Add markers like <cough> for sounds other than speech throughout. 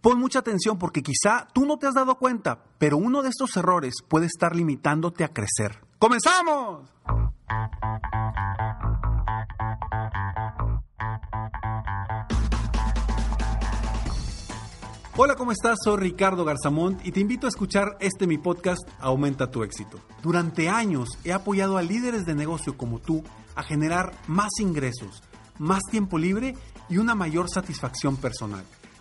Pon mucha atención porque quizá tú no te has dado cuenta, pero uno de estos errores puede estar limitándote a crecer. ¡Comenzamos! Hola, ¿cómo estás? Soy Ricardo Garzamont y te invito a escuchar este mi podcast Aumenta tu éxito. Durante años he apoyado a líderes de negocio como tú a generar más ingresos, más tiempo libre y una mayor satisfacción personal.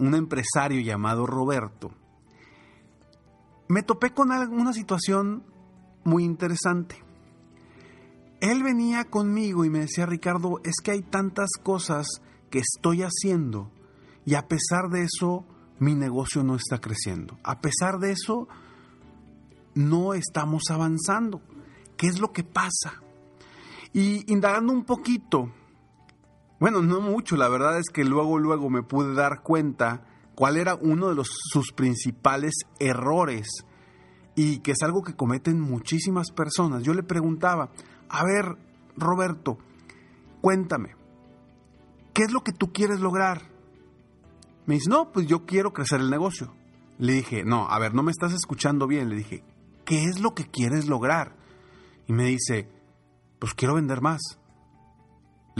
un empresario llamado Roberto, me topé con una situación muy interesante. Él venía conmigo y me decía, Ricardo, es que hay tantas cosas que estoy haciendo y a pesar de eso mi negocio no está creciendo. A pesar de eso no estamos avanzando. ¿Qué es lo que pasa? Y indagando un poquito, bueno, no mucho, la verdad es que luego, luego me pude dar cuenta cuál era uno de sus principales errores y que es algo que cometen muchísimas personas. Yo le preguntaba, a ver, Roberto, cuéntame, ¿qué es lo que tú quieres lograr? Me dice, no, pues yo quiero crecer el negocio. Le dije, no, a ver, no me estás escuchando bien. Le dije, ¿qué es lo que quieres lograr? Y me dice, pues quiero vender más.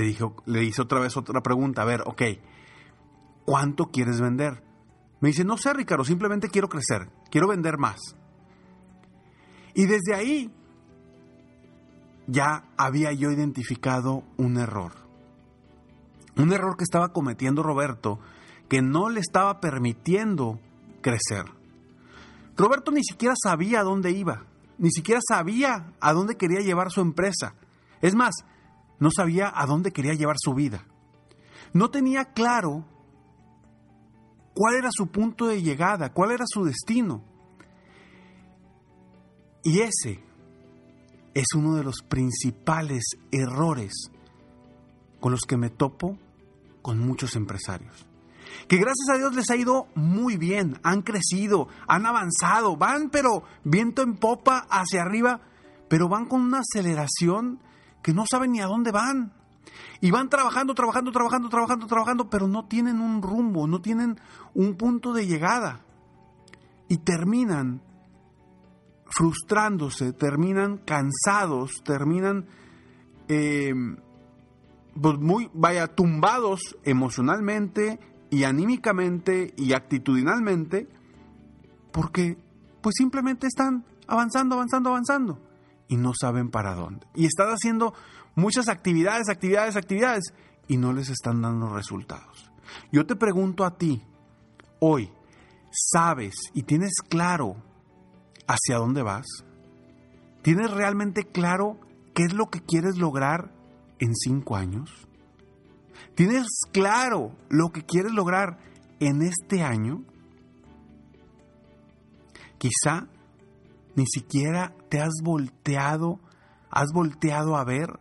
Le, dije, le hice otra vez otra pregunta, a ver, ok, ¿cuánto quieres vender? Me dice, no sé, Ricardo, simplemente quiero crecer, quiero vender más. Y desde ahí ya había yo identificado un error. Un error que estaba cometiendo Roberto que no le estaba permitiendo crecer. Roberto ni siquiera sabía a dónde iba, ni siquiera sabía a dónde quería llevar su empresa. Es más, no sabía a dónde quería llevar su vida. No tenía claro cuál era su punto de llegada, cuál era su destino. Y ese es uno de los principales errores con los que me topo con muchos empresarios que gracias a Dios les ha ido muy bien, han crecido, han avanzado, van pero viento en popa hacia arriba, pero van con una aceleración que no saben ni a dónde van. Y van trabajando, trabajando, trabajando, trabajando, trabajando, pero no tienen un rumbo, no tienen un punto de llegada. Y terminan frustrándose, terminan cansados, terminan eh, pues muy, vaya, tumbados emocionalmente, y anímicamente y actitudinalmente porque pues simplemente están avanzando, avanzando, avanzando y no saben para dónde. Y están haciendo muchas actividades, actividades, actividades y no les están dando resultados. Yo te pregunto a ti, hoy, ¿sabes y tienes claro hacia dónde vas? ¿Tienes realmente claro qué es lo que quieres lograr en cinco años? ¿Tienes claro lo que quieres lograr en este año? Quizá ni siquiera te has volteado, has volteado a ver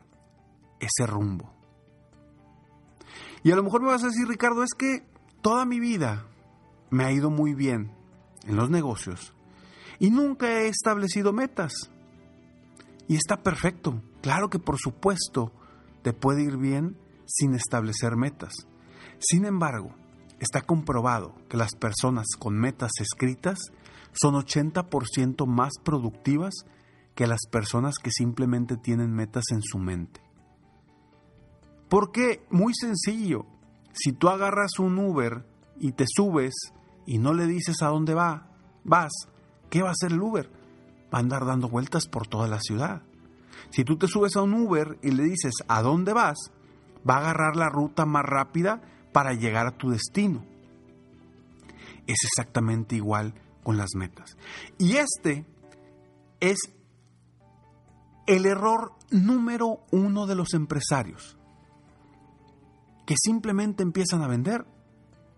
ese rumbo. Y a lo mejor me vas a decir, Ricardo, es que toda mi vida me ha ido muy bien en los negocios y nunca he establecido metas. Y está perfecto. Claro que por supuesto te puede ir bien sin establecer metas. Sin embargo, está comprobado que las personas con metas escritas son 80% más productivas que las personas que simplemente tienen metas en su mente. ¿Por qué? Muy sencillo. Si tú agarras un Uber y te subes y no le dices a dónde va, vas, ¿qué va a hacer el Uber? Va a andar dando vueltas por toda la ciudad. Si tú te subes a un Uber y le dices a dónde vas, va a agarrar la ruta más rápida para llegar a tu destino. Es exactamente igual con las metas. Y este es el error número uno de los empresarios, que simplemente empiezan a vender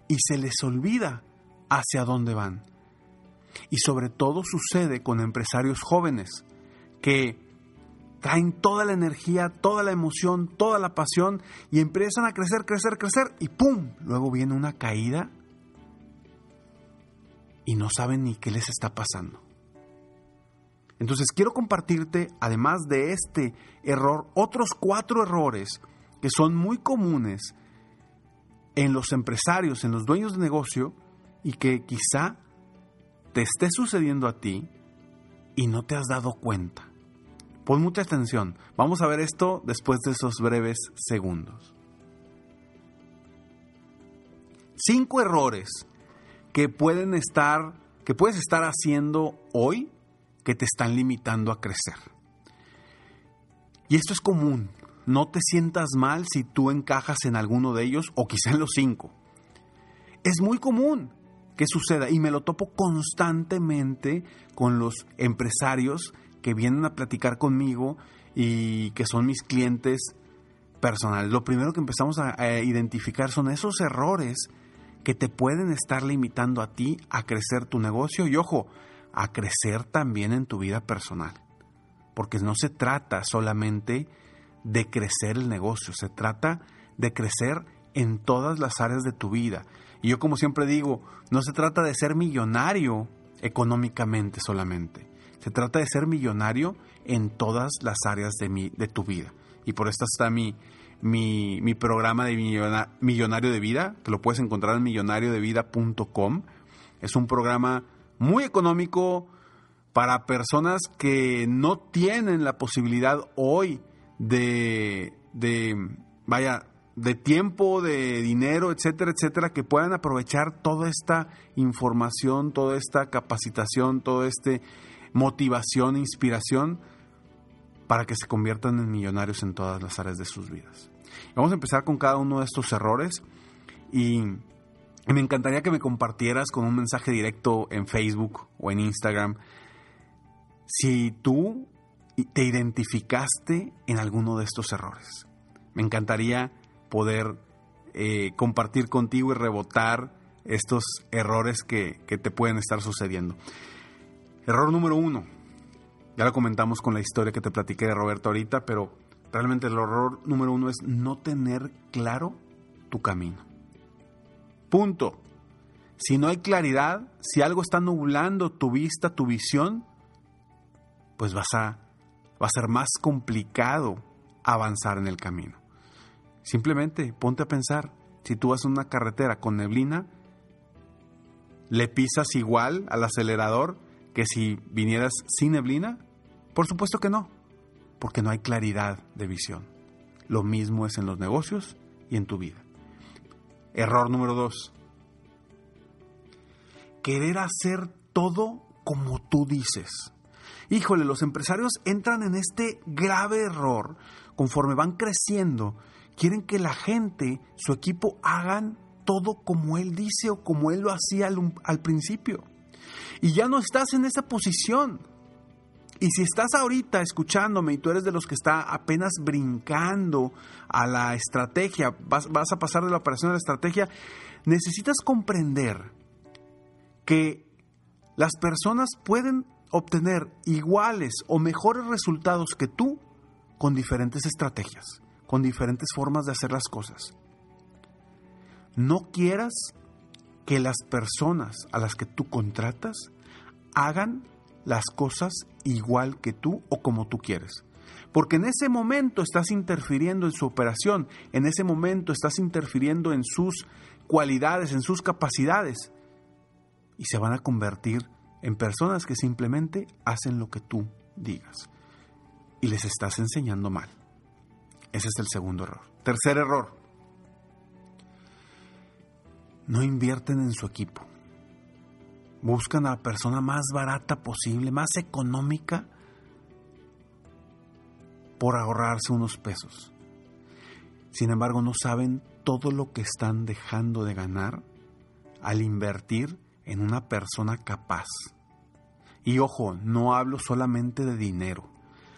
y se les olvida hacia dónde van. Y sobre todo sucede con empresarios jóvenes que traen toda la energía, toda la emoción, toda la pasión y empiezan a crecer, crecer, crecer y ¡pum! Luego viene una caída y no saben ni qué les está pasando. Entonces quiero compartirte, además de este error, otros cuatro errores que son muy comunes en los empresarios, en los dueños de negocio y que quizá te esté sucediendo a ti y no te has dado cuenta. Pon mucha atención. Vamos a ver esto después de esos breves segundos. Cinco errores que pueden estar, que puedes estar haciendo hoy que te están limitando a crecer. Y esto es común. No te sientas mal si tú encajas en alguno de ellos o quizá en los cinco. Es muy común que suceda y me lo topo constantemente con los empresarios que vienen a platicar conmigo y que son mis clientes personales. Lo primero que empezamos a, identificar son esos errores que te pueden estar limitando a ti a crecer tu negocio y ojo, a crecer también en tu vida personal. Porque no se trata solamente de crecer el negocio, se trata de crecer en todas las áreas de tu vida. Y yo como siempre digo, no se trata de ser millonario económicamente solamente. Se trata de ser millonario en todas las áreas de, mi, de tu vida. Y por esto está mi, mi, programa de Millonario de Vida, que lo puedes encontrar en millonariodevida.com. Es un programa muy económico para personas que no tienen la posibilidad hoy de, de, vaya, de tiempo, de dinero, etcétera, etcétera, que puedan aprovechar toda esta información, toda esta capacitación, toda esta motivación, inspiración, para que se conviertan en millonarios en todas las áreas de sus vidas. Vamos a empezar con cada uno de estos errores y me encantaría que me compartieras con un mensaje directo en Facebook o en Instagram si tú te identificaste en alguno de estos errores. Me encantaría poder eh, compartir contigo y rebotar estos errores que, que te pueden estar sucediendo. Error número uno. Ya lo comentamos con la historia que te platiqué de Roberto ahorita, pero realmente el error número uno es no tener claro tu camino. Punto. Si no hay claridad, si algo está nublando tu vista, tu visión, pues vas a, va a ser más complicado avanzar en el camino. Simplemente ponte a pensar, si tú vas en una carretera con neblina, ¿le pisas igual al acelerador que si vinieras sin neblina? Por supuesto que no, porque no hay claridad de visión. Lo mismo es en los negocios y en tu vida. Error número dos. Querer hacer todo como tú dices. Híjole, los empresarios entran en este grave error conforme van creciendo. Quieren que la gente, su equipo, hagan todo como él dice o como él lo hacía al, al principio. Y ya no estás en esa posición. Y si estás ahorita escuchándome y tú eres de los que está apenas brincando a la estrategia, vas, vas, a pasar de la operación a la estrategia, necesitas comprender que las personas pueden obtener iguales o mejores resultados que tú con diferentes estrategias, con diferentes formas de hacer las cosas. No quieras que las personas a las que tú contratas hagan las cosas igual que tú o como tú quieres. Porque en ese momento estás interfiriendo en su operación, en ese momento estás interfiriendo en sus cualidades, en sus capacidades. Y se van a convertir en personas que simplemente hacen lo que tú digas. Y les estás enseñando mal. Ese es el segundo error. Tercer error. No invierten en su equipo buscan a la persona más barata posible, más económica, por ahorrarse unos pesos. Sin embargo, no saben todo lo que están dejando de ganar al invertir en una persona capaz. Y ojo, no hablo solamente de dinero,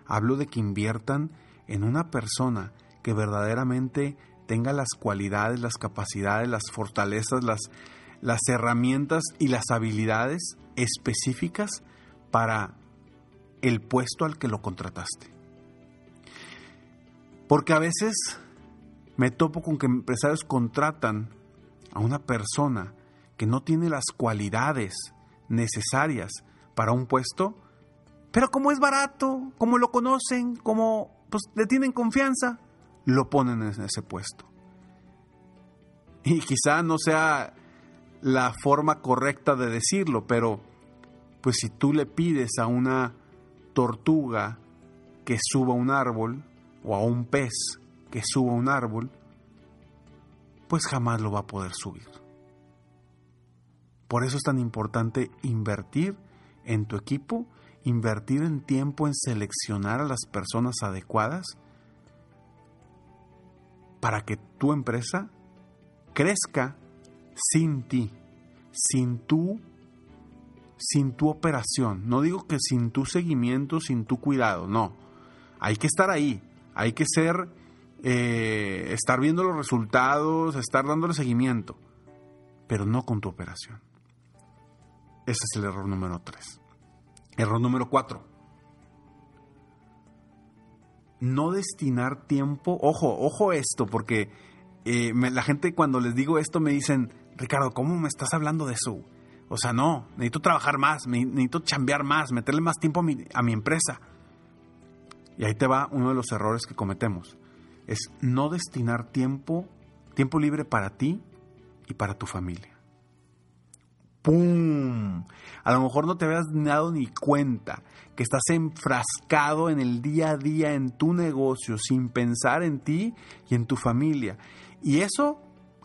hablo de que inviertan en una persona que verdaderamente tenga las cualidades, las capacidades, las fortalezas, las, las herramientas y las habilidades específicas para el puesto al que lo contrataste. Porque a veces me topo con que empresarios contratan a una persona que no tiene las cualidades necesarias para un puesto, pero como es barato, como lo conocen, como pues, le tienen confianza, lo ponen en ese puesto. Y quizá no sea la forma correcta de decirlo, pero pues si tú le pides a una tortuga que suba un árbol o a un pez que suba un árbol, pues jamás lo va a poder subir. Por eso es tan importante invertir en tu equipo, invertir en tiempo en seleccionar a las personas adecuadas para que tu empresa crezca sin ti, sin tu sin tu operación. No digo que sin tu seguimiento, sin tu cuidado, no. Hay que estar ahí, hay que ser, eh, estar viendo los resultados, estar dándole seguimiento, pero no con tu operación. Ese es el error número 3. Error número 4. No destinar tiempo, ojo, ojo esto, porque eh, la gente cuando les digo esto me dicen, Ricardo, ¿cómo me estás hablando de eso? O sea, no, necesito trabajar más, necesito chambear más, meterle más tiempo a mi, a mi empresa. Y ahí te va uno de los errores que cometemos. Es no destinar tiempo, tiempo libre para ti y para tu familia. ¡Pum! A lo mejor no te habías dado ni cuenta que estás enfrascado en el día a día en tu negocio sin pensar en ti y en tu familia. Y eso,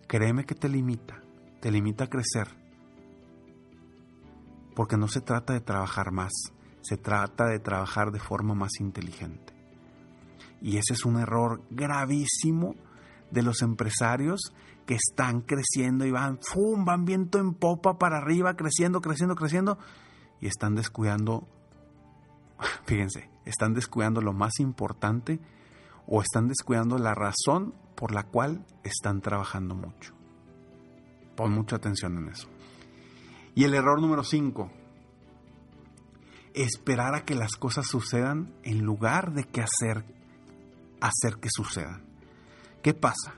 créeme que te limita, te limita a crecer. Porque no se trata de trabajar más, se trata de trabajar de forma más inteligente. Y ese es un error gravísimo de los empresarios que están creciendo y van, ¡fum! van viento en popa para arriba, creciendo, creciendo, creciendo, y están descuidando, <laughs> fíjense, están descuidando lo más importante o están descuidando la razón por la cual están trabajando mucho. Pon mucha atención en eso. Y el error número 5, esperar a que las cosas sucedan en lugar de que hacer, hacer que sucedan. ¿Qué pasa?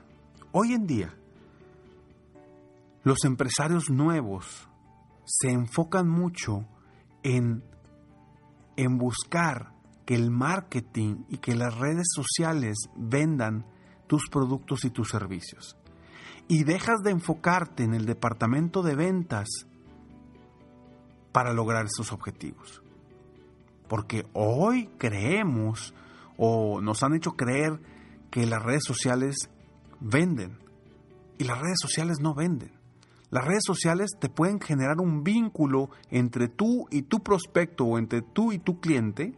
Hoy en día, los empresarios nuevos se enfocan mucho en, en buscar que el marketing y que las redes sociales vendan tus productos y tus servicios. Y dejas de enfocarte en el departamento de ventas para lograr esos objetivos. Porque hoy creemos o nos han hecho creer que las redes sociales venden. Y las redes sociales no venden. Las redes sociales te pueden generar un vínculo entre tú y tu prospecto o entre tú y tu cliente,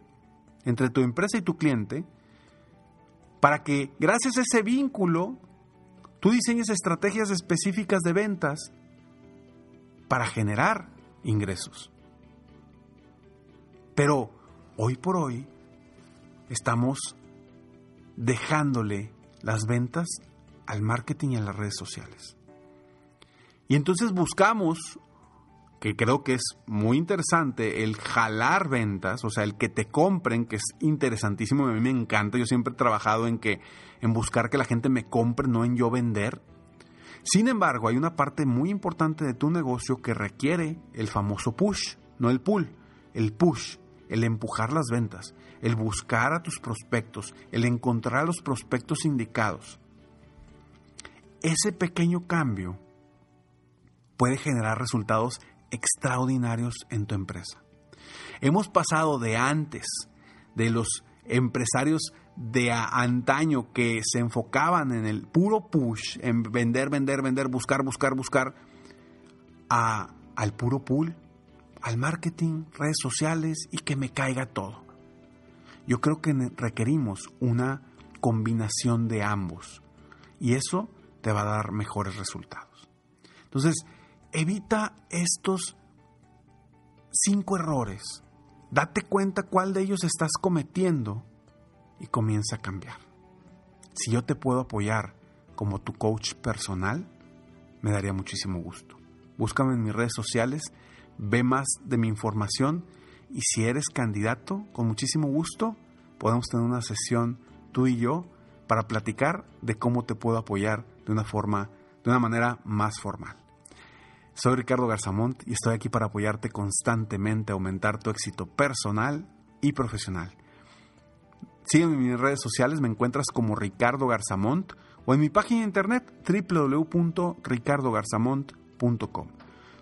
entre tu empresa y tu cliente, para que gracias a ese vínculo tú diseñes estrategias específicas de ventas para generar ingresos. Pero hoy por hoy estamos dejándole las ventas al marketing y a las redes sociales. Y entonces buscamos que creo que es muy interesante, el jalar ventas, o sea, el que te compren, que es interesantísimo, a mí me encanta, yo siempre he trabajado en que en buscar que la gente me compre, no en yo vender. Sin embargo, hay una parte muy importante de tu negocio que requiere el famoso push, no el pull, el push, el empujar las ventas, el buscar a tus prospectos, el encontrar a los prospectos indicados. Ese pequeño cambio puede generar resultados extraordinarios en tu empresa. Hemos pasado de antes, de los empresarios de antaño que se enfocaban en el puro push, en vender, vender, vender, buscar, buscar, buscar, a, al puro pull, al marketing, redes sociales y que me caiga todo. Yo creo que requerimos una combinación de ambos y eso te va a dar mejores resultados. Entonces, evita estos cinco errores. Date cuenta cuál de ellos estás cometiendo y comienza a cambiar. Si yo te puedo apoyar como tu coach personal, me daría muchísimo gusto. Búscame en mis redes sociales, ve más de mi información y si eres candidato, con muchísimo gusto, podemos tener una sesión tú y yo para platicar de cómo te puedo apoyar de una forma, de una manera más formal. Soy Ricardo Garzamont y estoy aquí para apoyarte constantemente a aumentar tu éxito personal y profesional. Sígueme en mis redes sociales, me encuentras como Ricardo Garzamont o en mi página de internet www.ricardogarzamont.com.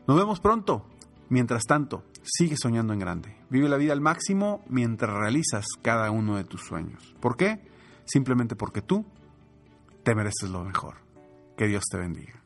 Nos vemos pronto. Mientras tanto, sigue soñando en grande. Vive la vida al máximo mientras realizas cada uno de tus sueños. ¿Por qué? Simplemente porque tú te mereces lo mejor. Que Dios te bendiga.